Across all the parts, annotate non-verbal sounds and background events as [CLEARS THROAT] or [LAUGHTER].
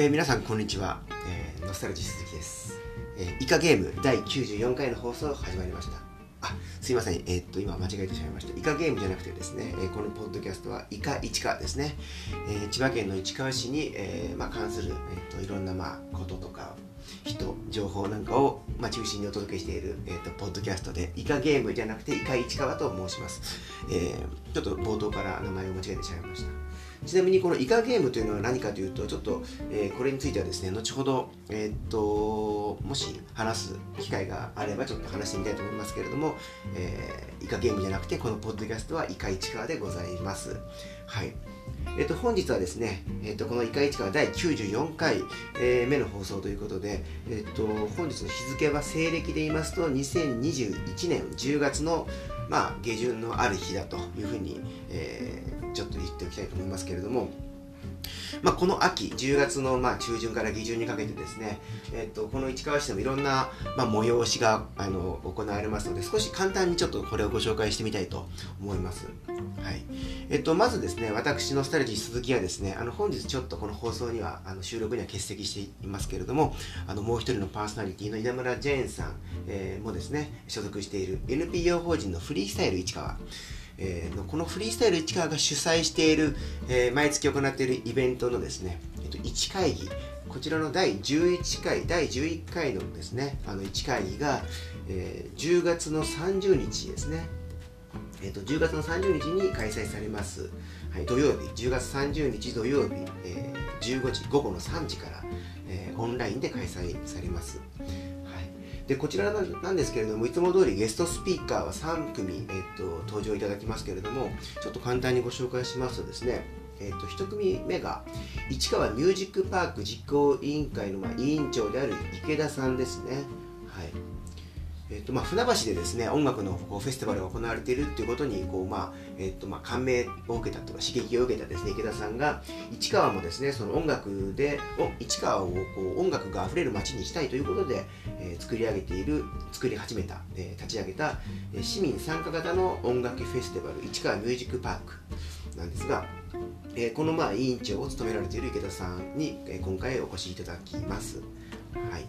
えー皆さんこんにちは、えーノスタルジー鈴木です、えーイカゲーム第94回の放送始まりました。あすいません、えーっと今間違えてしまいました。イカゲームじゃなくてですね、えーこのポッドキャストはイカ市川ですね、えー千葉県の市川市に、えーまあ、関する、えーっといろんな、まあ、こととか人情報なんかを、まあ、中心にお届けしている、えー、とポッドキャストでイカゲームじゃなくてイカ市川と申します、えーちょっと冒頭から名前を間違えてしまいました。ちなみにこのイカゲームというのは何かというとちょっと、えーこれについてはですね後ほど、えーっともし話す機会があればちょっと話してみたいと思いますけれども、えーイカゲームじゃなくてこのポッドキャストはイカ市川でございます。はい。えっと、本日はですね、えっと、この「イカ市川」第94回、えー目の放送ということで、えっと、本日の日付は西暦で言いますと2021年10月の、まあ、下旬のある日だというふうに、えーちょっと言っておきたいと思いますけれども、まあ、この秋10月のまあ中旬から下旬にかけてですね、えっとこの市川市でもいろんなまあ催しがあの行われますので少し簡単にちょっとこれをご紹介してみたいと思います。はいえっと、まずですね私のスタルジー鈴木はですねあの本日ちょっとこの放送にはあの収録には欠席していますけれどもあのもう一人のパーソナリティの稲村ジェーンさん、えーもですね所属している NPO 法人のフリースタイル市川えーこのフリースタイル市川が主催している、えー毎月行っているイベントのですね、えっと、1会議。こちらの第11回第11回のですねあの1会議が、えー10月の30日ですね。えー、と10月の30日に開催されます、はい、土曜日。10月30日土曜日、えー15時午後の3時から、えーオンラインで開催されます、でこちらなんですけれどもいつも通りゲストスピーカーは3組、えー、と登場いただきますけれどもちょっと簡単にご紹介しますとですねえー、と1組目が市川ミュージックパーク実行委員会の、ま、委員長である池田さんですね、はい、えーとまあ、船橋でですね音楽のフェスティバルが行われているっていうことにこう、まあえーとまあ、感銘を受けたとか刺激を受けたですね池田さんが市川もですねその音楽でお市川をこう音楽があふれる街にしたいということで、えー作り上げている作り始めた、えー立ち上げた、え市民参加型の音楽フェスティバル市川ミュージックパークなんですが、えーこのまあ委員長を務められている池田さんに、えー今回お越しいただきます。はい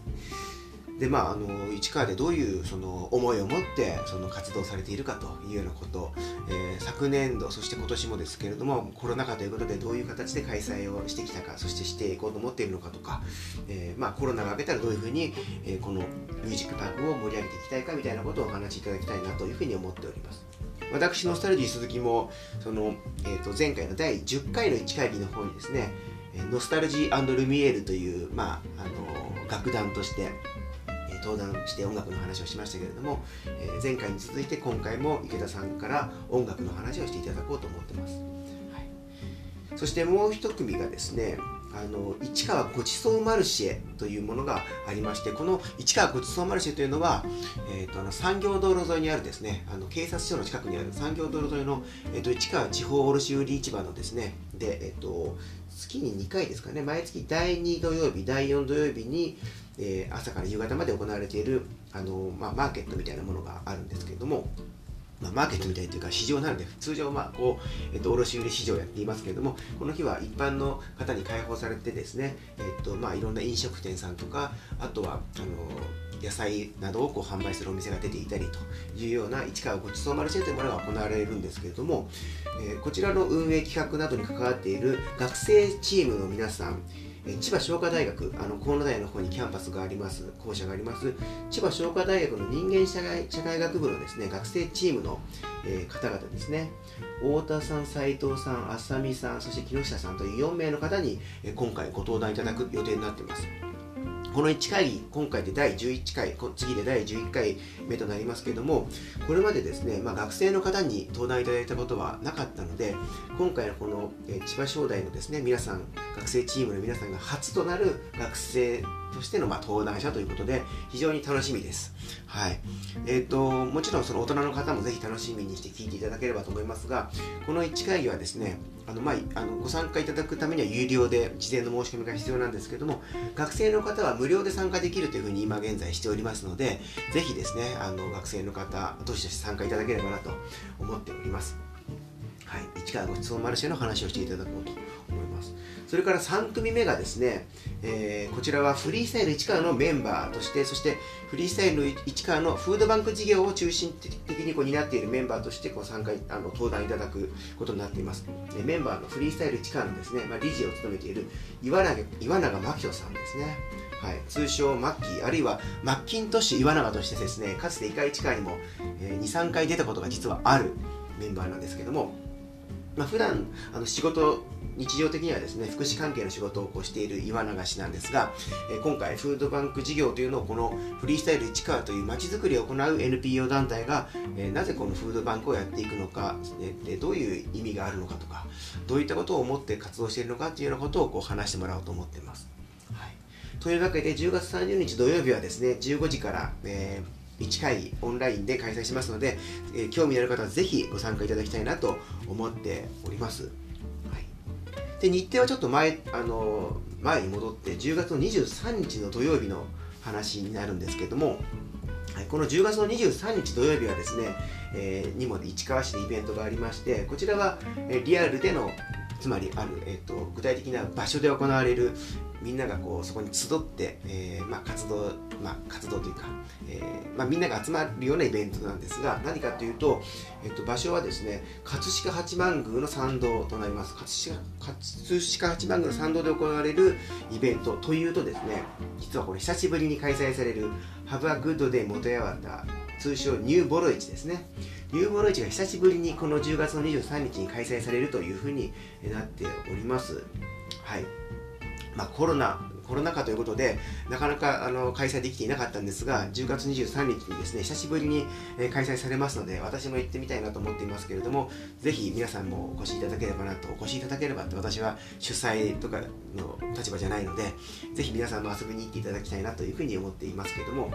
でまあ、あの市川でどういうその思いを持ってその活動されているかというようなこと、えー昨年度そして今年もですけれどもコロナ禍ということでどういう形で開催をしてきたかそしてしていこうと思っているのかとか、えーまあ、コロナが明けたらどういうふうに、えーこのミュージックパークを盛り上げていきたいかみたいなことをお話しいただきたいなというふうに思っております。私のスタルジー鈴木もその、えー、と前回の第10回の1会議の方にですねノスタルジールミエールという、まあ、あの楽団として登壇して音楽の話をしましたけれども、えー前回に続いて今回も池田さんから音楽の話をしていただこうと思ってます、はい、そしてもう一組がですねあの市川ごちそうマルシェというものがありましてこの市川ごちそうマルシェというのは、えー、とあの産業道路沿いにあるですねあの警察署の近くにある産業道路沿いの、えー、と市川地方卸売市場のですねで、えー、と月に2回ですかね毎月第2土曜日第4土曜日に、えー朝から夕方まで行われているあの、まあ、マーケットみたいなものがあるんですけれども、まあ、マーケットみたいというか市場なので通常まこう、えっと、卸売市場をやっていますけれどもこの日は一般の方に開放されてですね、えっとまあ、いろんな飲食店さんとかあとはあの野菜などをこう販売するお店が出ていたりというような市川ごちそうマルシェというものが行われるんですけれども、えーこちらの運営企画などに関わっている学生チームの皆さん千葉商科大学あの河野大の方にキャンパスがあります校舎があります千葉商科大学の人間社会社会学部のですね学生チームの、えー方々ですね。太田さん斉藤さん浅見さんそして木下さんという4名の方に、え今回ご登壇いただく予定になっています。この1会議、今回で第11回、次で第11回目となりますけれども、これまでですね、まあ、学生の方に登壇いただいたことはなかったので、今回のこの、千葉商大のですね、皆さん、学生チームの皆さんが初となる学生としての、まあ、登壇者ということで、非常に楽しみです。はい。えっ、と、もちろんその大人の方もぜひ楽しみにして聞いていただければと思いますが、この1会議はですね、あのまあ、あのご参加いただくためには有料で事前の申し込みが必要なんですけども学生の方は無料で参加できるというふうに今現在しておりますのでぜひですねあの学生の方どしどし参加いただければなと思っておりますはい市川ごちそうマルシェの話をしていただこうと思いますそれから3組目がですね、えー、こちらはフリースタイル市川のメンバーとしてそしてフリースタイル市川のフードバンク事業を中心的にこう担っているメンバーとしてこう参加あの登壇いただくことになっています。メンバーのフリースタイル市川のですね、まあ、理事を務めている岩永岩永真紀さんですね。はい、通称マッキーあるいはマッキントッシュ岩永としてですねかつてイカイチカにも、えー、23回出たことが実はあるメンバーなんですけども、まあ、普段あの仕事日常的にはですね福祉関係の仕事をこうしている岩永氏なんですが、え、今回フードバンク事業というのをこのフリースタイル市川というまちづくりを行う NPO 団体が、え、なぜこのフードバンクをやっていくのか、え、どういう意味があるのかとかどういったことを思って活動しているのかというようなことをこう話してもらおうと思っています。はい、というわけで10月30日土曜日はですね15時から、えー1回オンラインで開催しますので、えー、興味のある方はぜひご参加いただきたいなと思っております。はい、で日程はちょっと前あの前に戻って10月の23日の土曜日の話になるんですけども、はい、この10月の23日土曜日はですね、えー、にも市川市でイベントがありましてこちらは、えー、リアルでのつまりある、えーと、具体的な場所で行われるみんながこうそこに集って、えーまあ、活動、まあ、活動というか、えーまあ、みんなが集まるようなイベントなんですが何かというと、えーと、場所はですね葛飾八幡宮の参道となります。葛飾葛飾八幡宮の参道で行われるイベントというとですね実はこれ久しぶりに開催される「Have a Good Day 元八幡」通称ニューボロ市ですね。ニューボロ市が久しぶりにこの10月の23日に開催されるというふうになっております。はい。まあ、コロナコロナ禍ということでなかなかあの開催できていなかったんですが10月23日にですね久しぶりに、開催されますので私も行ってみたいなと思っていますけれどもぜひ皆さんもお越しいただければなとお越しいただければって私は主催とかの立場じゃないのでぜひ皆さんも遊びに行っていただきたいなというふうに思っていますけれども、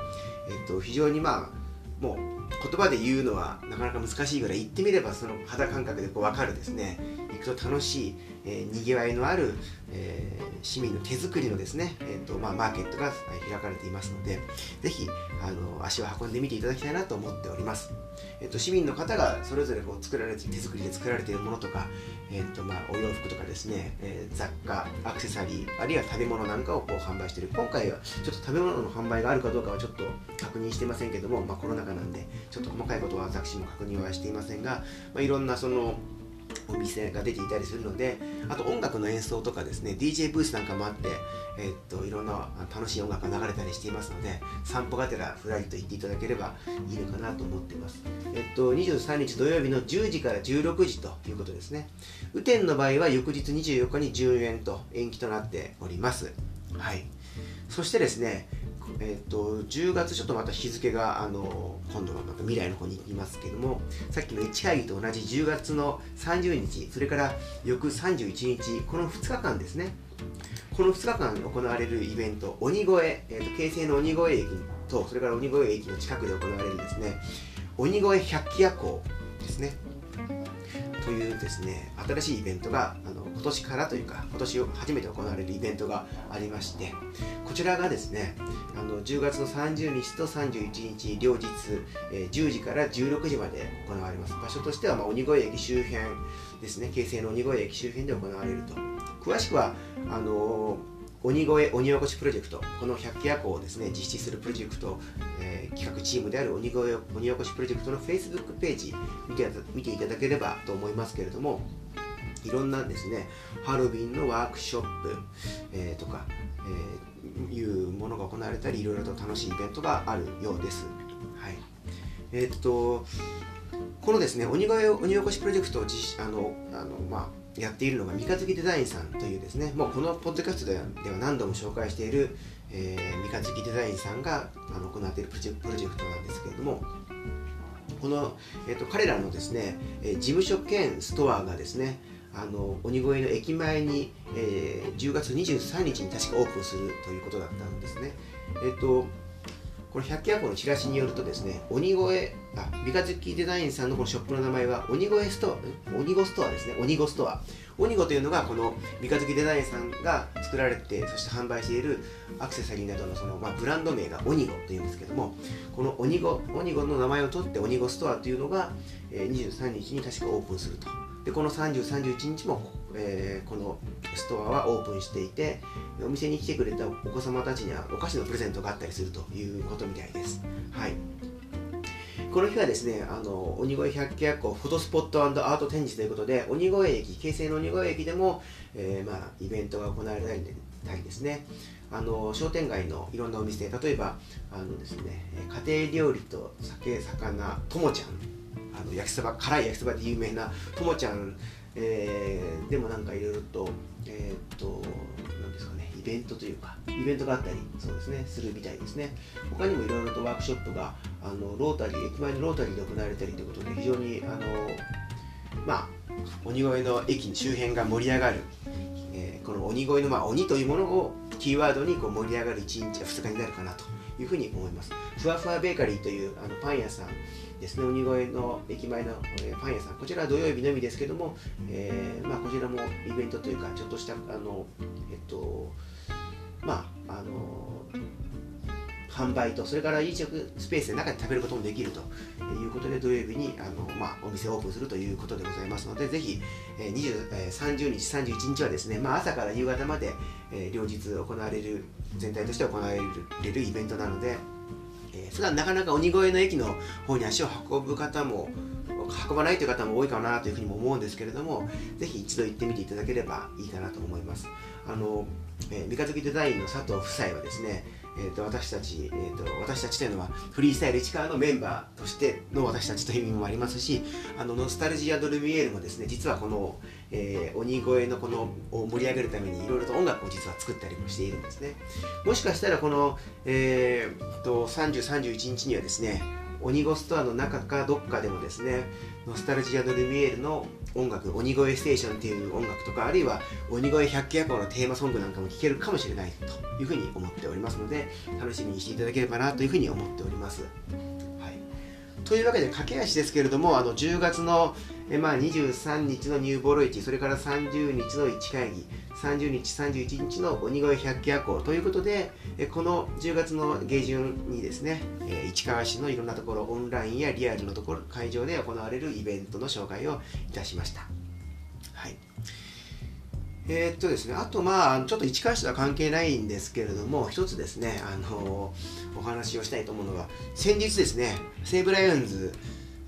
えっと、非常にまあもう言葉で言うのはなかなか難しいぐらい言ってみればその肌感覚でこう分かるですね。行くと楽しい、えー、にぎわいのある、えー、市民の手作りのですね、えーとまあ、マーケットが開かれていますのでぜひあの足を運んでみていただきたいなと思っております、えーと、市民の方がそれぞれこう作られて手作りで作られているものとか、えーとまあ、お洋服とかですね、えー、雑貨アクセサリーあるいは食べ物なんかをこう販売している。今回はちょっと食べ物の販売があるかどうかはちょっと確認してませんけども、まあ、コロナ禍なんでちょっと細かいことは私も確認はしていませんが、まあ、いろんなそのお店が出ていたりするのであと音楽の演奏とかですね DJ ブースなんかもあって、えー、っといろんな楽しい音楽が流れたりしていますので散歩がてらふらりと行っていただければいいのかなと思っています、えっと、23日土曜日の10時から16時ということですね。雨天の場合は翌日24日に10円と延期となっております。はい。そしてですねえーと、10月ちょっとまた日付があの今度はまた未来の方に行きますけどもさっきの1会議と同じ10月の30日それから翌31日この2日間ですね。この2日間行われるイベント鬼越、えーと、京成の鬼越駅とそれから鬼越駅の近くで行われるですね鬼越百鬼夜行ですね。というですね新しいイベントがあの今年からというか今年初めて行われるイベントがありましてこちらがですねあの10月の30日と31日両日、えー、10時から16時まで行われます。場所としては、まあ、鬼越駅周辺ですね京成の鬼越駅周辺で行われると。詳しくはあのー鬼越鬼おこしプロジェクトこの百鬼夜行をですね実施するプロジェクト、えー、企画チームである鬼越鬼おこしプロジェクトの Facebook ページ見て見ていただければと思いますけれどもいろんなですねハロウィンのワークショップ、えー、とか、えー、いうものが行われたりいろいろと楽しいイベントがあるようです。はい、えー、っとこのですね鬼越鬼おこしプロジェクトを実あのあの、まあ、やっているのが三日月デザインさんというですねもうこのポッドキャストでは何度も紹介している、えー、三日月デザインさんがあの行っているプロジェクトなんですけれどもこの、えーと、彼らのですね、えー、事務所兼ストアがですねあの鬼越の駅前に、えー、10月23日に確かオープンするということだったんですね。えっ、とこの百鬼夜行のチラシによるとですね、鬼越、あ、三日月デザインさんのこのショップの名前は、鬼越ストア、鬼越ストアですね、鬼越ストア。鬼越というのが、この三日月デザインさんが作られて、そして販売しているアクセサリーなどのその、まあ、ブランド名が鬼越というんですけども、この鬼越、鬼越の名前を取って鬼越ストアというのが、えー、23日に確かオープンすると。で、この30、31日も、えー、このストアはオープンしていてお店に来てくれたお子様たちにはお菓子のプレゼントがあったりするということみたいです。はいこの日はですね、あの鬼越百鬼夜行フォトスポットアート展示ということで、鬼越駅、京成の鬼越駅でも、えー、まあ、イベントが行われたりですね、あの商店街のいろんなお店、例えばあのですね、家庭料理と酒、魚、ともちゃん、あの焼きそば、辛い焼きそばで有名なともちゃん、えー、でもなんかいろいろと、えー、っと、なんですかね、イベントというか、イベントがあったり、そうですね、するみたいですね。他にもいろいろとワークショップが、あのロータリー、駅前のロータリーで行われたりということで、非常に、あの、まあ、鬼越の駅周辺が盛り上がる、えー、この鬼越の、まあ、鬼というものをキーワードにこう盛り上がる1日や2日になるかなというふうに思います。ふわふわベーカリーというあのパン屋さんですね、鬼越の駅前の、え、パン屋さん、こちらは土曜日のみですけども、えーまあ、こちらもイベントというか、ちょっとした、あのえっと、まあ、あの販売と、それから飲食スペースで中で食べることもできるということで、土曜日にあの、まあ、お店をオープンするということでございますので、ぜひ、え、20え、30日、31日はですね、まあ、朝から夕方まで、え、両日行われる、全体として行われるイベントなので、えー、普段なかなか鬼越の駅の方に足を運ぶ方も運ばないという方も多いかなというふうにも思うんですけれどもぜひ一度行ってみていただければいいかなと思います。あの、えー、三日月デザインの佐藤夫妻はですねえーと、私たち、えーと、私たちというのはフリースタイル市川のメンバーとしての私たちという意味もありますしあのノスタルジア・ドルミエールもですね実はこの、えー、鬼越のこのを盛り上げるためにいろいろと音楽を実は作ったりもしているんですね。もしかしたらこの、えーと、30、31日にはですね鬼越ストアの中かどっかでもですねノスタルジア・ドルミエールの音楽鬼越ステーションっていう音楽とかあるいは鬼越百鬼夜行のテーマソングなんかも聴けるかもしれないというふうに思っておりますので楽しみにしていただければなというふうに思っております。はい、というわけで駆け足ですけれどもあの10月のえ、まあ、23日のニューボロ市それから30日の市会議30日31日の鬼越百鬼夜行ということでえこの10月の下旬にですねえ市川市のいろんなところオンラインやリアルのところ会場で行われるイベントの紹介をいたしました。はい。えー、っとですね、あとまあ、ちょっと市川市とは関係ないんですけれども、一つですね、あのお話をしたいと思うのは、先日ですね、西武ライオンズ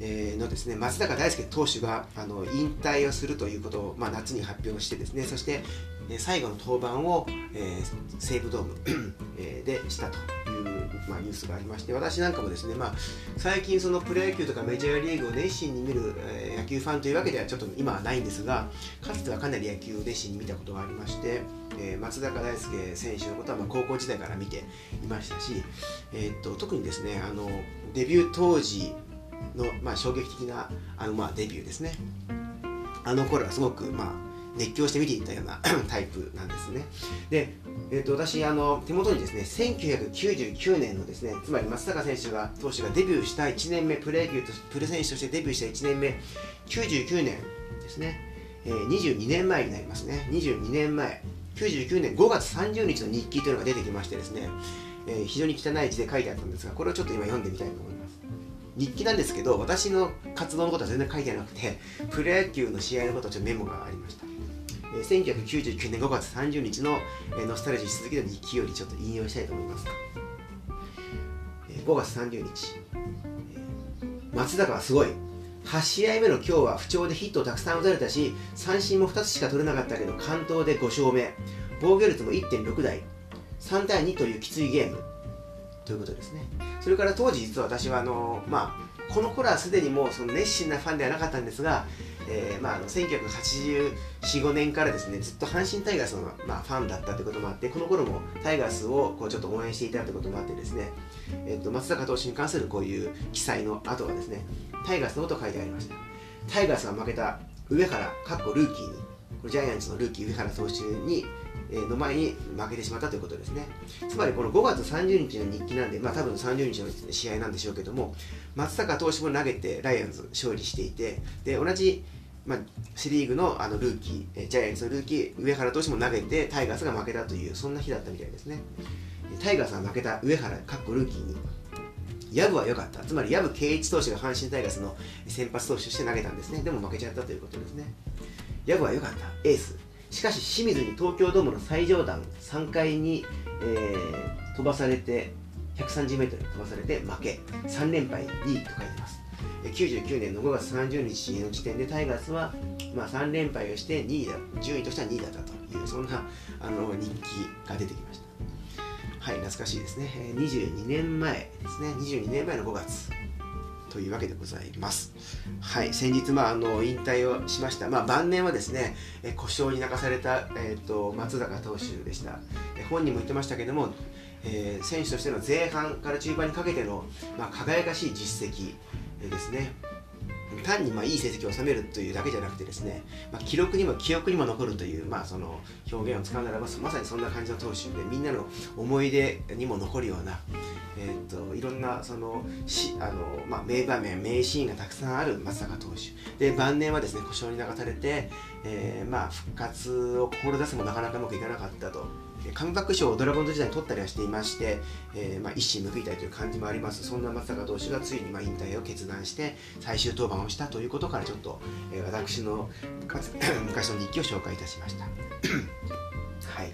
えのですね松坂大輔投手があの引退をするということを、まあ、夏に発表してですねそして、え最後の登板を、えー、西武ドーム [CLEARS THROAT] でしたという、まあ、ニュースがありまして私なんかもですね、まあ、最近そのプロ野球とかメジャーリーグを熱心に見る、え、野球ファンというわけではちょっと今はないんですがかつてはかなり野球を熱心に見たことがありまして、えー、松坂大輔選手のことはまあ高校時代から見ていましたし、えー、っと特にですねあのデビュー当時の、まあ、衝撃的なあの、まあ、デビューですね。あの頃はすごく、まあ、熱狂して見ていたような [CLEARS THROAT] タイプなんですね。で、えーと、私あの手元にですね1999年のですねつまり松坂選手が投手がデビューした1年目プロ野球とプロ選手としてデビューした1年目99年ですね、えー、22年前になりますね。22年前99年5月30日の日記というのが出てきましてですね、えー、非常に汚い字で書いてあったんですがこれをちょっと今読んでみたいと思います。日記なんですけど私の活動のことは全然書いてなくてプロ野球の試合のことはちょっとメモがありました、えー、1999年5月30日の、えー、ノスタルジー続きの日記よりちょっと引用したいと思います、えー、5月30日、えー、松坂はすごい。8試合目の今日は不調でヒットをたくさん打たれたし三振も2つしか取れなかったけど完投で5勝目。防御率も1.6台。3対2というきついゲーム。ということですね。それから当時実は私はあの、まあ、この頃はすでにもうその熱心なファンではなかったんですが、えーまあ、あの1984、5年からですねずっと阪神タイガースの、まあ、ファンだったということもあってこの頃もタイガースをこうちょっと応援していたということもあってですね、えーと、松坂投手に関するこういう記載の後はですねタイガースのこと書いてありました。タイガースが負けた上原かっこルーキーにこれジャイアンツのルーキー上原投手にの前に負けてしまったということですね。つまりこの5月30日の日記なんで、まあ、多分30日の試合なんでしょうけども松坂投手も投げてライオンズ勝利していてで同じ、まあ、セ・リーグのあのルーキージャイアンツのルーキー上原投手も投げてタイガースが負けたというそんな日だったみたいですね。タイガースが負けた上原かっこルーキーに。ヤブは良かった。つまりヤブ圭一投手が阪神タイガースの先発投手として投げたんですね。でも負けちゃったということですね。ヤブは良かった。エース。しかし清水に東京ドームの最上段3階に、えー、飛ばされて 130m 飛ばされて負け。3連敗2位と書いてます。99年の5月30日の時点でタイガースは、まあ、3連敗をして2位だ順位としては2位だったというそんなあの人気が出てきました。はい懐かしいですね。22年前ですね。22年前の5月。というわけでございます。はい、先日、まあ、あの引退をしました、まあ、晩年はですね、え故障に泣かされた、えーと、松坂投手でした、本人も言ってましたけども、えー、選手としての前半から中盤にかけての、まあ、輝かしい実績、ですね。単にまあいい成績を収めるというだけじゃなくてですね、まあ、記録にも記憶にも残るという、まあ、その表現を使うならばまさにそんな感じの投手でみんなの思い出にも残るような、えーと、いろんなそのしあの、まあ、名場面名シーンがたくさんある松坂投手で晩年はですね故障に流されて、えーまあ、復活を志すもなかなかうまくいかなかったと。カムバック賞をドラゴンズ時代に取ったりはしていまして、えー、まあ、一矢報いたいという感じもあります。そんな松坂投手がついにま引退を決断して最終登板をしたということからちょっと、えー、私の [CLEARS THROAT] 昔の日記を紹介いたしました。[CLEARS THROAT] はい。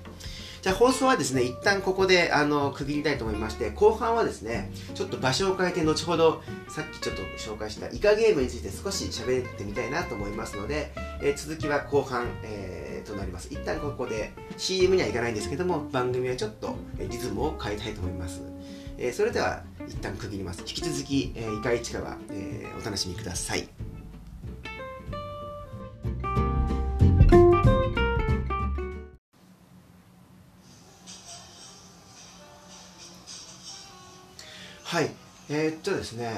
じゃあ放送はですね、一旦ここであの区切りたいと思いまして、後半はですね、ちょっと場所を変えて、後ほどさっきちょっと紹介したイカゲームについて少し喋ってみたいなと思いますので、えー、続きは後半、えー、となります。一旦ここで CM には行かないんですけども、番組はちょっとリズムを変えたいと思います。えー、それでは一旦区切ります。引き続き、えー、イカ市川、えー、お楽しみください。はい、えー、っとですね、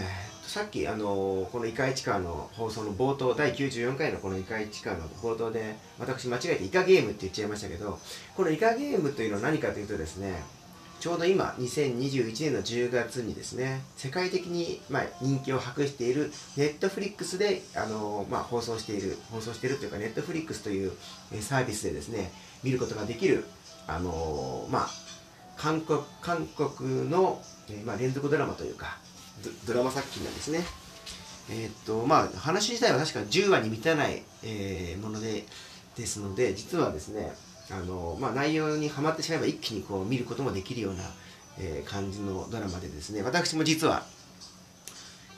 さっきあのこの「イカ市川」の放送の冒頭第94回のこの「イカ市川」の冒頭で私間違えて「イカゲーム」って言っちゃいましたけどこの「イカゲーム」というのは何かというとですねちょうど今2021年の10月にですね世界的に、まあ、人気を博しているネットフリックスであの、まあ、放送している放送しているというかネットフリックスというサービスでですね見ることができるあのまあ韓国韓国の、まあ、連続ドラマというかドラマ作品なんですね。えー、っとまあ話自体は確か10話に満たない、えー、ものでですので実はですねあの、まあ、内容にはまってしまえば一気にこう見ることもできるような、えー、感じのドラマでですね私も実は、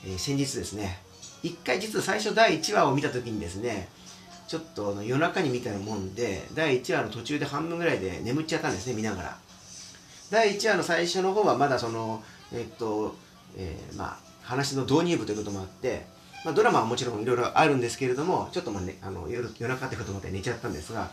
えー、先日ですね一回実は最初第1話を見た時にですねちょっと夜中に見たもんで第1話の途中で半分ぐらいで眠っちゃったんですね見ながら第1話の最初の方はまだそのえっと、えー、まあ話の導入部ということもあって、まあ、ドラマはもちろんいろいろあるんですけれどもちょっとまあ、ね、あの夜夜中ってこともあって寝ちゃったんですが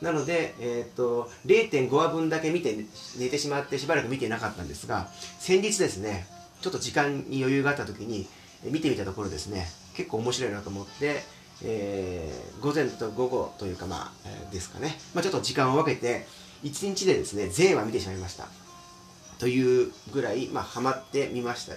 なので、えーと、0.5話分だけ見て寝てしまってしばらく見てなかったんですが先日ですねちょっと時間に余裕があった時に見てみたところですね結構面白いなと思って、えー、午前と午後というかまあ、えー、ですかね、まあ、ちょっと時間を分けて1日でですね全話見てしまいました。というぐらい、まあ、ハマってみました、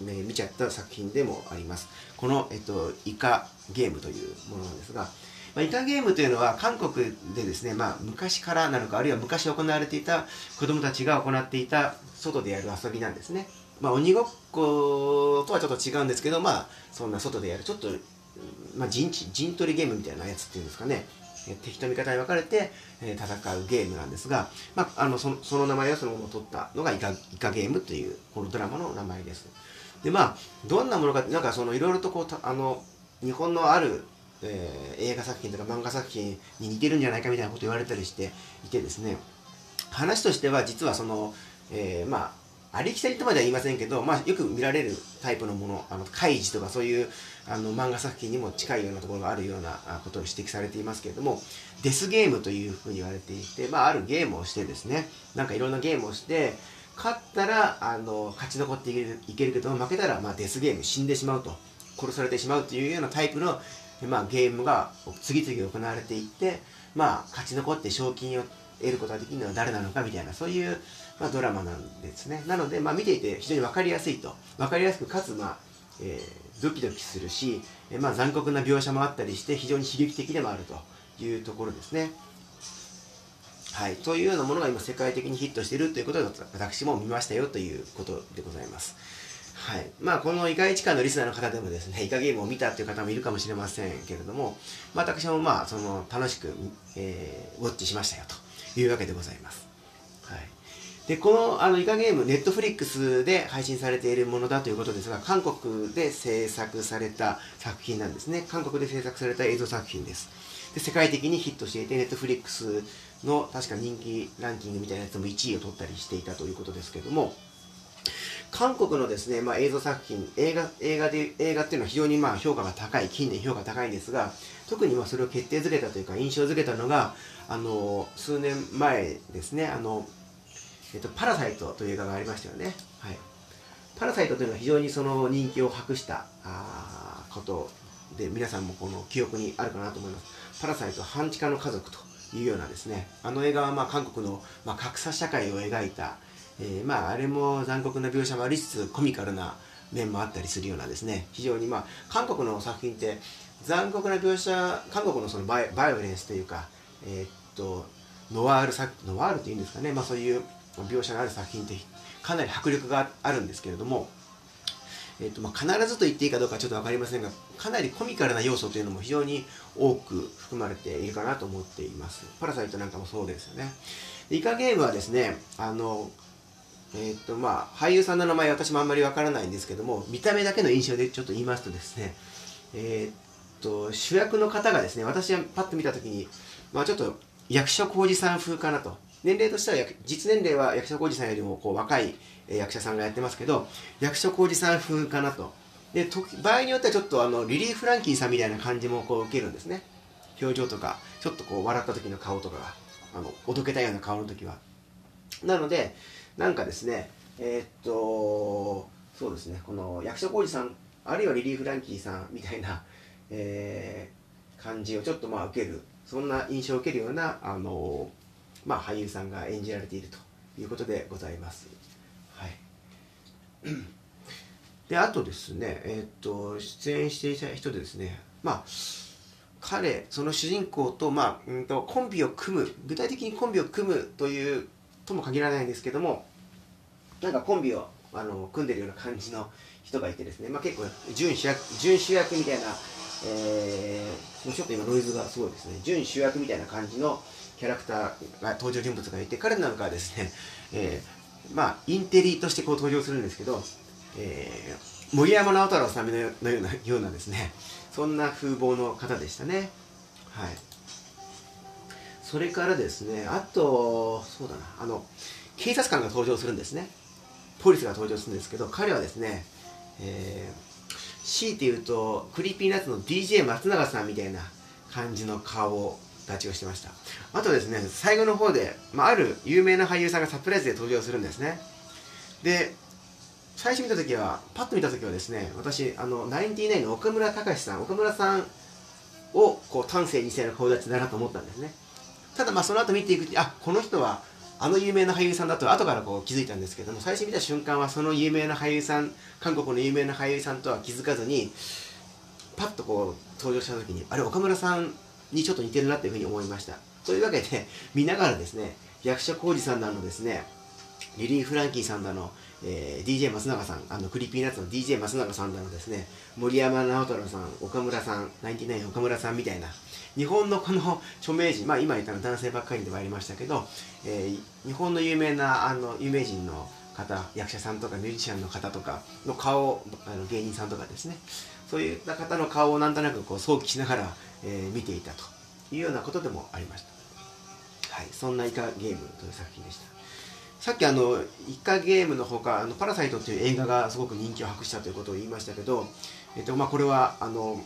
見ちゃった作品でもあります。この、えっと、イカゲームというものなんですが、まあ、イカゲームというのは韓国でですね、まあ、昔からなのか、あるいは昔行われていた子供たちが行っていた外でやる遊びなんですね。まあ、鬼ごっことはちょっと違うんですけど、まあ、そんな外でやる、ちょっと、まあ、陣地、陣取りゲームみたいなやつっていうんですかね。敵と味方に分かれて、え戦うゲームなんですが、まあ、あのそのその名前をそのまま取ったのがイカイカゲームというこのドラマの名前です。でまあどんなものかなんかそのいろいろとこうあの日本のある、えー、映画作品とか漫画作品に似てるんじゃないかみたいなこと言われたりしていてですね話としては実はその、えー、まあありきたりとまでは言いませんけど、まあ、よく見られるタイプのもの、あの、カイジとかそういうあの漫画作品にも近いようなところがあるようなことを指摘されていますけれども、デスゲームというふうに言われていて、まあ、あるゲームをしてですね、なんかいろんなゲームをして、勝ったら、あの、勝ち残っていけるいけるけど、負けたら、まあ、デスゲーム、死んでしまうと、殺されてしまうというようなタイプの、まあ、ゲームが次々行われていって、まあ、勝ち残って賞金を得ることができるのは誰なのかみたいな、そういう、まあ、ドラマなんですね。なので、まあ、見ていて非常に分かりやすいと。分かりやすく、かつ、まあ、えー、ドキドキするし、え、まあ、残酷な描写もあったりして、非常に悲劇的でもあるというところですね。はい。というようなものが今世界的にヒットしているということで、私も見ましたよということでございます。はいまあ、このイカ市川のリスナーの方でもですねイカゲームを見たっていう方もいるかもしれませんけれども、まあ、私もまあその楽しく、えー、ウォッチしましたよというわけでございます。でこのあのイカゲーム、ネットフリックスで配信されているものだということですが、韓国で制作された作品なんですね。韓国で制作された映像作品です。で世界的にヒットしていて、ネットフリックスの確か人気ランキングみたいなやつも1位を取ったりしていたということですけども、韓国のですね、まあ、映像作品、映画映画で映画っていうのは非常にまあ評価が高い、近年評価高いんですが、特にまあそれを決定づけたというか、印象づけたのが、あの数年前ですね、あのえっと、パラサイトという映画がありましたよね。はい、パラサイトというのは非常にその人気を博したあことで、皆さんもこの記憶にあるかなと思います。パラサイト半地下の家族というようなですね、あの映画はまあ韓国のまあ格差社会を描いた、えー、まああれも残酷な描写もありつつコミカルな面もあったりするようなですね非常にまあ韓国の作品って残酷な描写韓国のそのバイバイオレンスというかえー、っとノワール作ノワールというんですかねまあそういう描写のある作品ってかなり迫力があるんですけれどもえーとまあ、必ずと言っていいかどうかちょっと分かりませんがかなりコミカルな要素というのも非常に多く含まれているかなと思っています。パラサイトなんかもそうですよね。イカゲームはですねあのえ、ー、とまあ俳優さんの名前私もあんまり分からないんですけども見た目だけの印象でちょっと言いますとですねえっ、ー、と主役の方がですね私はパッと見た時にまあちょっと役所広司さん風かなと年齢としては実年齢は役所広司さんよりもこう若い役者さんがやってますけど役所広司さん風かなと。で場合によってはちょっとあのリリー・フランキーさんみたいな感じもこう受けるんですね。表情とかちょっとこう笑った時の顔とかがあのおどけたような顔の時は。なのでなんかですねえー、っとそうですねこの役所広司さんあるいはリリー・フランキーさんみたいな、えー、感じをちょっとまあ受けるそんな印象を受けるようなあのまあ、俳優さんが演じられているということでございます。はい、[CLEARS THROAT] であとですね、えー、っと出演していた人でですね、まあ、彼その主人公と,、まあ、うんとコンビを組む具体的にコンビを組むというとも限らないんですけどもなんかコンビをあの組んでるような感じの人がいてですね、まあ、結構準主役準主役みたいな、えー、ちょっと今ノイズがすごいですね準主役みたいな感じのキャラクターが登場人物がいて彼なんかはですね、[LAUGHS] えー、まあインテリとしてこう登場するんですけど、えー、森山直太朗さんのようなようなですね [LAUGHS] そんな風貌の方でしたね。はい。それからですねあとそうだなあの警察官が登場するんですね。ポリスが登場するんですけど彼はですね、えー、強いて言うと Creepy Nuts の DJ 松永さんみたいな感じの顔立ちをしてました。あとですね最後の方で、まあ、ある有名な俳優さんがサプライズで登場するんですね。で最初見た時はパッと見た時はですね私あのナインティナインの岡村隆史さん岡村さんをこう端正にしたような顔立ちだなと思ったんですね。ただまあその後見ていくあこの人はあの有名な俳優さんだと後からこう気づいたんですけども最初見た瞬間はその有名な俳優さん韓国の有名な俳優さんとは気づかずにパッとこう登場した時にあれ岡村さんにちょっと似てるなっていうふうに思いました。というわけで見ながらですね役所広司さんなのですねリリー・フランキーさんだの、えー、DJ 松永さんあの Creepy Nuts の DJ 松永さんだのですね森山直太朗さん岡村さんナインティナイン岡村さんみたいな日本のこの著名人まあ今言ったの男性ばっかりではありましたけど、えー、日本の有名なあの有名人の方役者さんとかミュージシャンの方とかの顔あの芸人さんとかですねそういった方の顔をなんとなくこう想起しながらえー、見ていたというようなことでもありました。はい、そんなイカゲームという作品でした。さっきあのイカゲームのほかあのパラサイトという映画がすごく人気を博したということを言いましたけど、えっとまあ、これはあの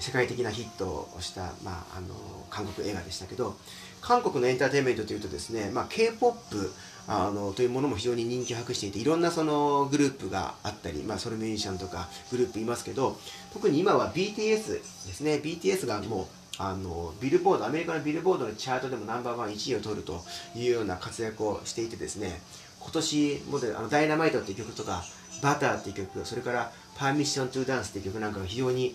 世界的なヒットをした、まあ、あの韓国映画でしたけど韓国のエンターテインメントというとですね、まあ、K-POP あのというものも非常に人気を博していていろんなそのグループがあったり、まあ、ソルミュージシャンとかグループいますけど特に今は BTS ですね。BTS がもうあのビルボードアメリカのビルボードのチャートでもナンバーワン1位を取るというような活躍をしていてですね今年もであのダイナマイトっていう曲とかバターっていう曲それからパーミッショントゥダンスっていう曲なんかが非常に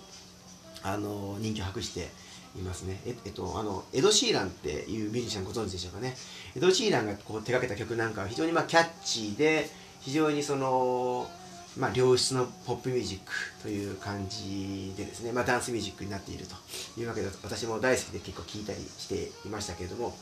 あの人気を博していますね。え、えっと、あのエド・シーランっていうミュージシャンご存知でしょうかね。エド・シーランがこう手掛けた曲なんかは非常にまあキャッチーで非常にそのまあ、良質のポップミュージックという感じでですね、まあ、ダンスミュージックになっているというわけで私も大好きで結構聴いたりしていましたけれども、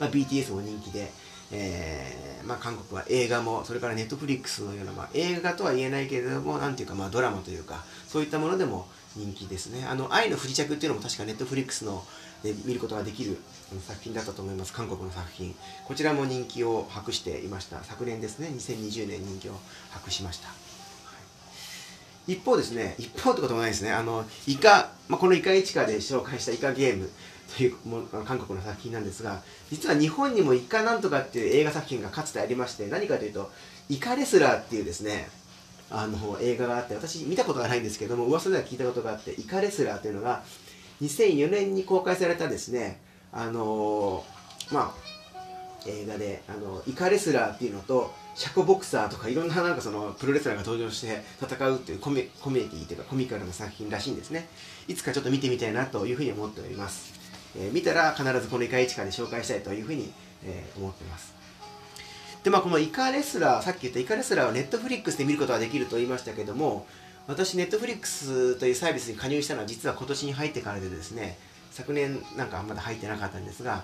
まあ、BTS も人気で、えーまあ、韓国は映画もそれからネットフリックスのような、まあ、映画とは言えないけれどもなんていうか、まあ、ドラマというかそういったものでも人気ですね。あの愛の不時着っていうのも確かネットフリックスので見ることができる作品だったと思います。韓国の作品。こちらも人気を博していました。昨年ですね2020年人気を博しました、一方ですね一方ってこともないですね。あのイカ、まあ、このイカイチカで紹介したイカゲームというも韓国の作品なんですが実は日本にもイカなんとかっていう映画作品がかつてありまして何かというとイカレスラーっていうですねあの映画があって私見たことがないんですけども噂では聞いたことがあってイカレスラーというのが2004年に公開されたですねあの、まあ映画であのイカレスラーっていうのとシャコボクサーとかいろんななんかそのプロレスラーが登場して戦うっていうコメコメディというかコミカルな作品らしいんですね。いつかちょっと見てみたいなというふうに思っております、えー、見たら必ずこのイカイチカで紹介したいというふうに、えー、思ってます。でまあこのイカレスラーさっき言ったイカレスラーはネットフリックスで見ることができると言いましたけども私、ネットフリックスというサービスに加入したのは実は今年に入ってからでですね、昨年なんかまだ入ってなかったんですが、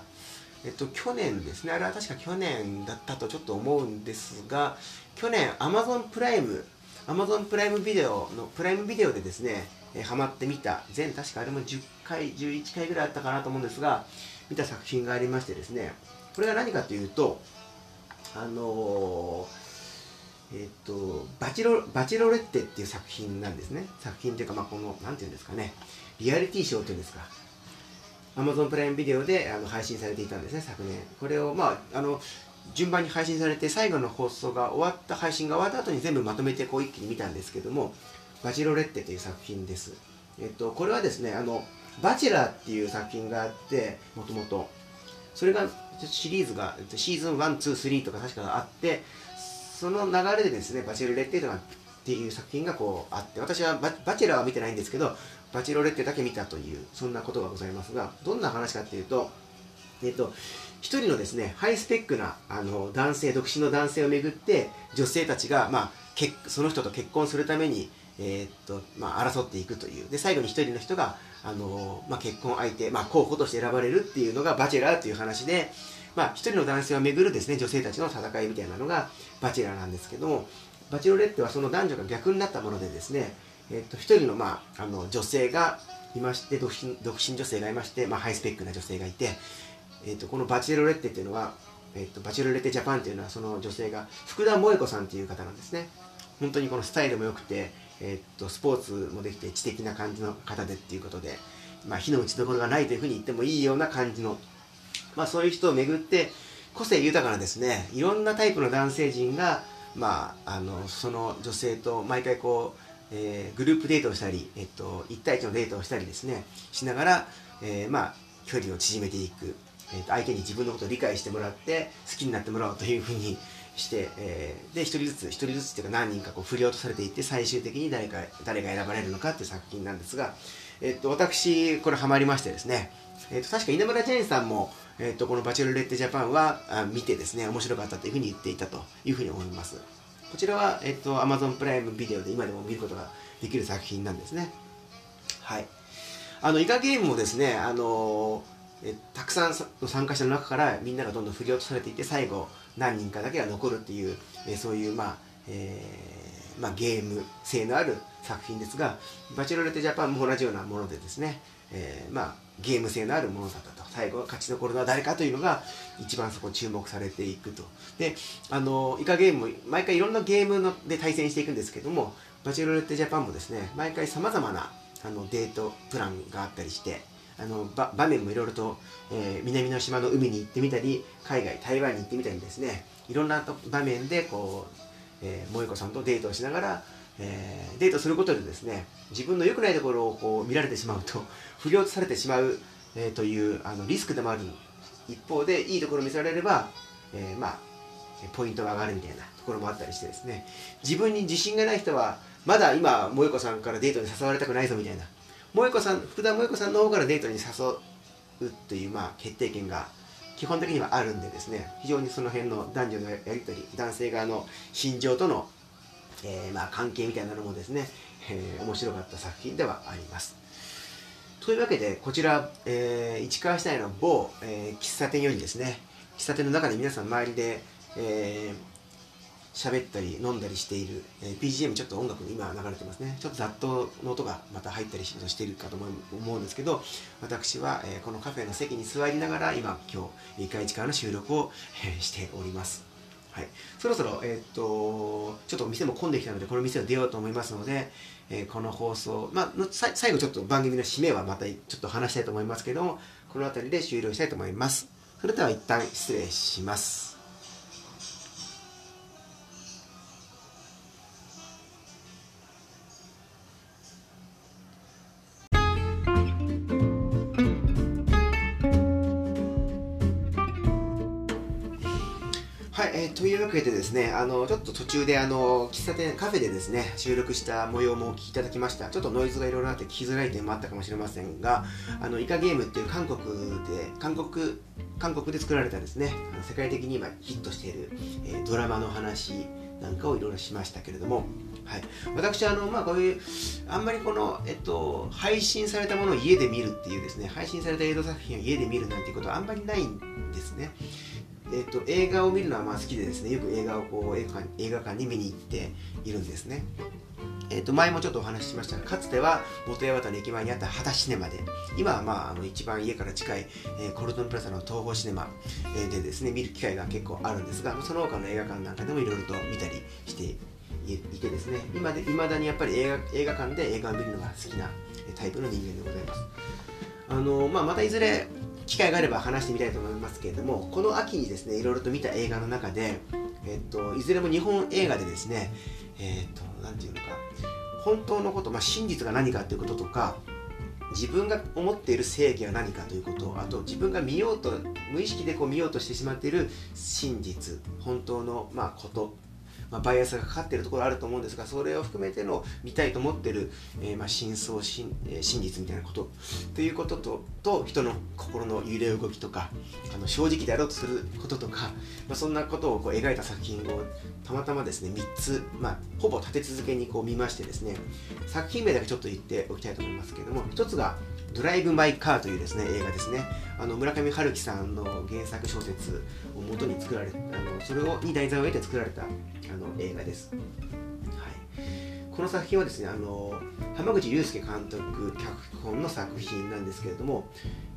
えっと、去年ですね、あれは確か去年だったとちょっと思うんですが、去年 Amazon プライム、Amazon プライムビデオのプライムビデオでですね、え、ハマってみた、全確かあれも10回、11回ぐらいあったかなと思うんですが、見た作品がありましてですね、これが何かというと、あのえっ、とバチロバチロレッテっていう作品なんですね。作品というかまあこのなんていうんですかね。リアリティショーというんですか。Amazon プライムビデオであの配信されていたんですね昨年。これをまああの順番に配信されて最後の放送が終わった配信が終わった後に全部まとめてこう一気に見たんですけどもバチロレッテという作品です。えっとこれはですねあのバチェラーっていう作品があってもともと。それがシリーズがシーズン123とか確かあってその流れでですねバチェロレッテっていう作品がこうあって私はババチェラーは見てないんですけどバチェロレッテだけ見たというそんなことがございますがどんな話かっていうとえっと一人のですねハイスペックなあの男性独身の男性をめぐって女性たちが、まあ、その人と結婚するために、えー、っとまあ、争っていくという。で最後に一人の人があの、まあ、結婚相手、まあ、候補として選ばれるっていうのがバチェラーという話でまあ、人の男性をめぐるですね女性たちの戦いみたいなのがバチェラーなんですけどもバチェロレッテはその男女が逆になったものでですね、えー、と一人の,、まあ、あの女性がいまして独身独身女性がいまして、まあ、ハイスペックな女性がいて、えー、とこのバチェロレッテっていうのは、えー、とバチェロレッテジャパンっていうのはその女性が福田萌子さんっていう方なんですね。本当にこのスタイルも良くて、えー、とスポーツもできて知的な感じの方でっていうことで、まあ、火の打ちどころがないというふうに言ってもいいような感じのまあ、そういう人をめぐって個性豊かなですねいろんなタイプの男性陣が、まあ、あのその女性と毎回こう、えー、グループデートをしたり、えっと、1対1のデートをしたりですねしながら、えー、まあ、距離を縮めていく、えー、相手に自分のことを理解してもらって好きになってもらおうというふうにして、えー、で1人ずつ1人ずつっていうか何人かこう振り落とされていって最終的に誰か誰が選ばれるのかっていう作品なんですが、えっと、私これハマりましてですね、えっと、確か稲村ジェーンさんもえーと、このバチェロレッテジャパンはあ見てですね面白かったというふうに言っていたというふうに思います。こちらは、えーと、Amazon プライムビデオで今でも見ることができる作品なんですね。はい。あのイカゲームもですねあのえたくさんの参加者の中からみんながどんどん振り落とされていて最後何人かだけが残るっていう、えそういうまあ、えー、まあ、ゲーム性のある作品ですがバチェロレッテジャパンも同じようなものでですね、えー、まあゲーム性のあるものだったと。最後は勝ち残るのは誰かというのが一番そこ注目されていくと。であのイカゲーム毎回いろんなゲームので対戦していくんですけどもバチェロレッテジャパンもですね毎回さまざまなあのデートプランがあったりしてあの場面もいろいろと、えー、南の島の海に行ってみたり海外台湾に行ってみたりですね。いろんな場面でこう、えー、萌子さんとデートをしながらえー、デートすることでですね自分の良くないところをこう見られてしまうと [LAUGHS] 不良とされてしまう、えー、というあのリスクでもある一方でいいところを見せられれば、えー、まあポイントが上がるみたいなところもあったりしてですね。自分に自信がない人はまだ今萌子さんからデートに誘われたくないぞみたいな萌子さん福田萌子さんの方からデートに誘うという、まあ、決定権が基本的にはあるんでですね非常にその辺の男女のやり取り男性側の心情とのえー、まあ、関係みたいなのもですね、えー、面白かった作品ではあります。というわけで、こちら、えー、市川市内の某、え、喫茶店よりですね、喫茶店の中で皆さん周りで、えー、喋ったり飲んだりしている、えー、BGM ちょっと音楽今流れてますね。ちょっと雑踏の音がまた入ったりしているかと思うんですけど私は、えー、このカフェの席に座りながら今今日1回1回の収録を、えー、しております。はい、そろそろ、えー、っとちょっと店も混んできたのでこの店を出ようと思いますので、えー、この放送、まあ、最後ちょっと番組の締めはまたちょっと話したいと思いますけどもこの辺りで終了したいと思います。それでは一旦失礼します。けでですね、あの、ちょっと途中であの、喫茶店、カフェでですね、収録した模様もお聞きいただきました。ちょっとノイズがいろいろあって聞きづらい点もあったかもしれませんが、あの、イカゲームっていう韓国で、韓国、韓国で作られたですね、あの世界的に今ヒットしている、えー、ドラマの話なんかをいろいろしましたけれども、はい、私あの、まあ、こういうあんまりこの、えっと、配信されたものを家で見るっていうですね配信された映像作品を家で見るなんていうことはあんまりないんですねえーと、映画を見るのはまあ好きでですねよく映画をこう映画館映画館に見に行っているんですね。えー、と前もちょっとお話ししましたがかつては元八幡の駅前にあった畑シネマで今はまああの一番家から近い、えー、コルトンプラザの東宝シネマ、えでですね見る機会が結構あるんですがその他の映画館なんかでもいろいろと見たりしていてですね今で未だにやっぱり映画映画館で映画を見るのが好きなタイプの人間でございます。あのまあ、またいずれ機会があれば話してみたいと思いますけれどもこの秋にですねいろいろと見た映画の中で、えっと、いずれも日本映画でですねえっと何て言うのか本当のこと、まあ、真実が何かということとか自分が思っている正義は何かということあと自分が見ようと無意識でこう見ようとしてしまっている真実本当の、まあ、ことまあ、バイアスがかかっているところあると思うんですがそれを含めての見たいと思っている、えー、まあ真相真,、えー、真実みたいなこと。ということとと人の心の揺れ動きとかあの正直であろうとすることとか、まあ、そんなことをこう描いた作品をたまたまですね3つ、まあ、ほぼ立て続けにこう見ましてですね作品名だけちょっと言っておきたいと思いますけれども1つがドライブ・マイ・カーというですね映画ですね。あの村上春樹さんの原作小説を元に作られあのそれをに題材を得て作られたあの映画です、はい、この作品はですねあの浜口竜介監督脚本の作品なんですけれども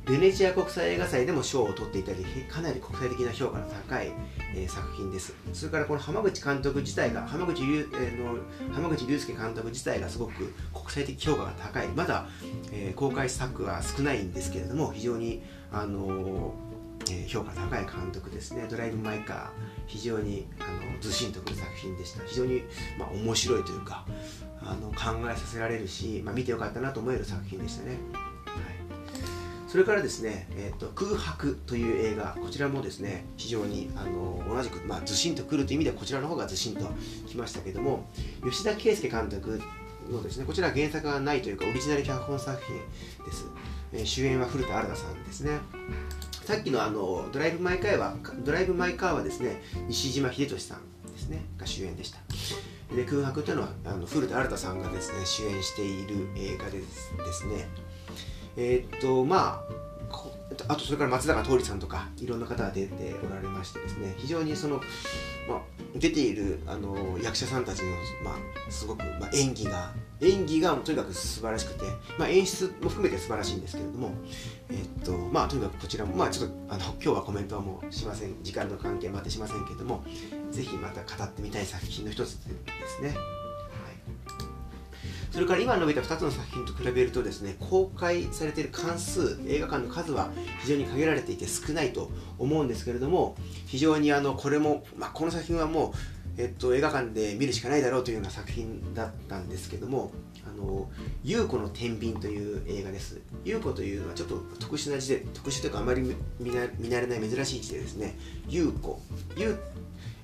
ベネチア国際映画祭でも賞を取っていたりかなり国際的な評価の高い、えー、作品です。それからこの浜口監督自体が浜口竜,、えー、の浜口竜介監督自体がすごく国際的評価が高い。まだ、えー、公開作は少ないんですけれども非常にあのえ、評価高い監督ですね「ドライブ・マイ・カー」非常にあのずしんとくる作品でした。非常に、まあ、面白いというかあの考えさせられるし、まあ、見てよかったなと思える作品でしたね。はい。それからですね、えーと、空白という映画、こちらもですね、非常にあの同じく、まあ、ずしんとくるという意味では、こちらの方がずしんときましたけども、吉田圭佑監督のですね、こちら原作がないというか、オリジナル脚本作品です。えー、主演は古田新太さんですね。さっきのあのドライブ・マイ・カーは、ドライブ・マイ・カーはですね、西島秀俊さんですね、が主演でした。で空白というのはあの古田新太さんがですね主演している映画ですですねえー、っとまああとそれから松坂桃李さんとかいろんな方が出ておられましてですね非常にその、まあ、出ているあの役者さんたちの、まあ、すごく、まあ、演技が演技がとにかく素晴らしくて、まあ、演出も含めて素晴らしいんですけれども、えっとまあ、とにかくこちらも、まあ、ちょっとあの今日はコメントはもうしません時間の関係もあってしませんけれどもぜひまた語ってみたい作品の一つですね。それから今述べた2つの作品と比べるとですね公開されている関数映画館の数は非常に限られていて少ないと思うんですけれども非常にあのこれも、まあ、この作品はもう、えっと、映画館で見るしかないだろうというような作品だったんですけども「あの優子の天秤」という映画です。優子というのはちょっと特殊な字で特殊というかあまり見慣れない珍しい字でですね優子優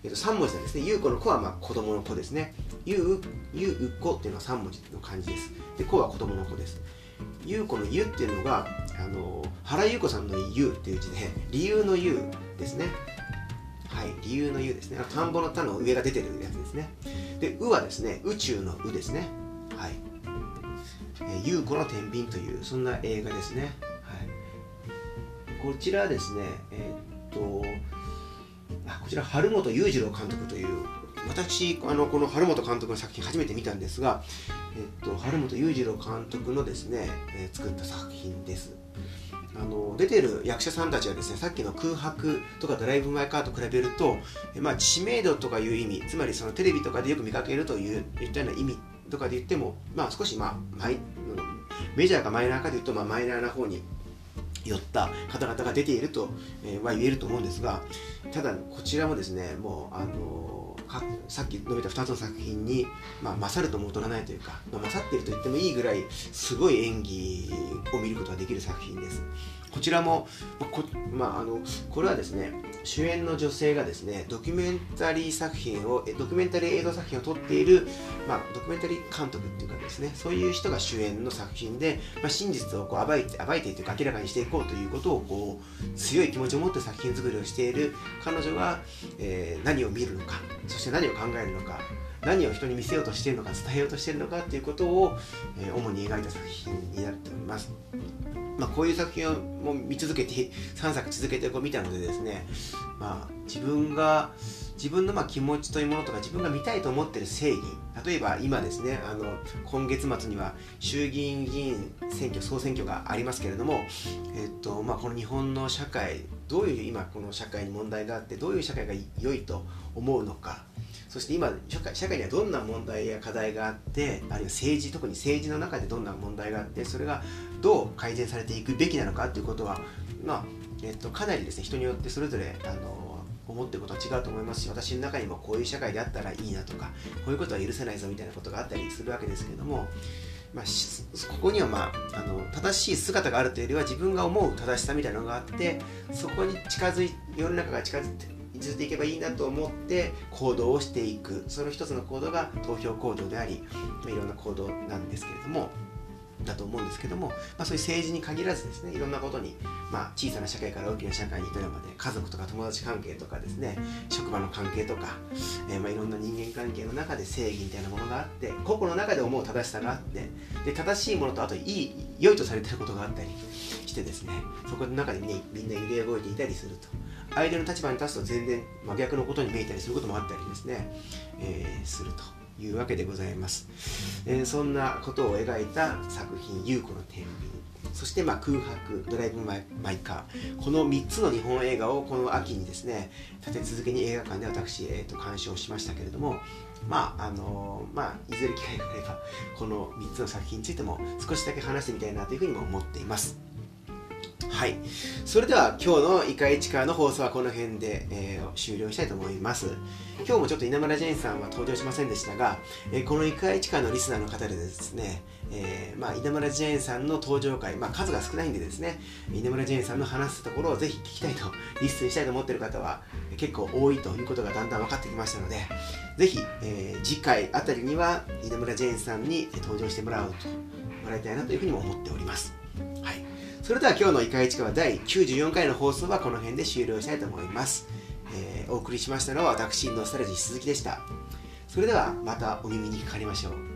えっと、3文字なんですね。ゆうこの子はまあ子供の子ですね。ゆう、ゆうこっていうのは3文字の漢字です。で、子は子供の子です。ゆうこのゆっていうのが、あの、原ゆうこさんのゆうっていう字で、理由のゆうですね。はい、理由のゆうですね。田んぼの田の上が出てるやつですね。で「う」はですね宇宙の「う」ですねはい「えー、優子の天秤」というそんな映画ですねはいこちらですねえー、っとこちら春本裕次郎監督という私あのこの春本監督の作品初めて見たんですが、えっと、春本裕次郎監督のですね、えー、作った作品です。あの出てる役者さんたちはですねさっきの空白とかドライブ・マイ・カーと比べると、えまあ、知名度とかいう意味つまりそのテレビとかでよく見かけるといういったような意味とかで言っても、まあ、少し、まあ、マイメジャーかマイナーかで言うと、まあ、マイナーな方に寄った方々が出ていると、は言えると思うんですがただこちらもですねもうあのさっき述べた2つの作品に、まあ、勝るとも劣らないというか、ま、勝っていると言ってもいいぐらいすごい演技を見ることができる作品です。こちらも、まあこまあ、あのこれはですね主演の女性がですねドキュメンタリー作品をドキュメンタリー映像作品を撮っている、まあ、ドキュメンタリー監督っていうかですねそういう人が主演の作品で、まあ、真実をこう暴いて暴いていて明らかにしていこうということをこう強い気持ちを持って作品作りをしている彼女が、えー、何を見るのかそして何を考えるのか何を人に見せようとしているのか伝えようとしているのかっていうことを、えー、主に描いた作品になっております。まあ、こういう作品をもう見続けて3作続けてこう見たのでですね、まあ、自分が自分のま気持ちというものとか自分が見たいと思ってる正義例えば今ですねあの今月末には衆議院議員選挙総選挙がありますけれども、えっとまあ、この日本の社会どういう今この社会に問題があってどういう社会が良いと思うのかそして今社会社会にはどんな問題や課題があってあるいは政治特に政治の中でどんな問題があってそれがどう改善されていくべきなのかということは、まあえっと、かなりですね人によってそれぞれあの思ってることは違うと思いますし私の中にもこういう社会であったらいいなとかこういうことは許せないぞみたいなことがあったりするわけですけれども、まあ、ここには、まあ、あの正しい姿があるというよりは自分が思う正しさみたいなのがあってそこに近づい世の中が近づいて続いていけばいいなと思って行動をしていく。その一つの行動が投票行動であり、いろんな行動なんですけれどもだと思うんですけども、まあ、そういう政治に限らずですねいろんなことに、まあ、小さな社会から大きな社会に至るまで家族とか友達関係とかですね職場の関係とか、えー、まあいろんな人間関係の中で正義みたいなものがあって個々の中で思う正しさがあってで正しいものとあといい良いとされてることがあったりしてですねそこの中でみんなみんな揺れ動いていたりすると。相手の立場に立つと全然真逆のことに見えたりすることもあったりですね、えー、すると。いうわけでございます、えー、そんなことを描いた作品「優子の天秤」そして、まあ、空白、ドライブ・マイ・マイカー、この3つの日本映画をこの秋にですね、立て続けに映画館で私、えーと、鑑賞しましたけれども、まああのー、まあ、いずれ機会があれば、この3つの作品についても少しだけ話してみたいなというふうにも思っています。はい。それでは今日のイカイチカーの放送はこの辺で、えー、終了したいと思います。今日もちょっと稲村ジェーンさんは登場しませんでしたが、えー、このイカイチカーのリスナーの方でですね、えー、まあ、稲村ジェーンさんの登場回、まあ、数が少ないんでですね、稲村ジェーンさんの話すところをぜひ聞きたいと、リスンしたいと思っている方は結構多いということがだんだん分かってきましたので、ぜひ、えー、次回あたりには稲村ジェーンさんに登場してもらうと、もらいたいなというふうにも思っております。はい。それでは今日のいかいちかは第94回の放送はこの辺で終了したいと思います。えー、お送りしましたのは私、のスタルジー鈴木でした。それではまたお耳にかかりましょう。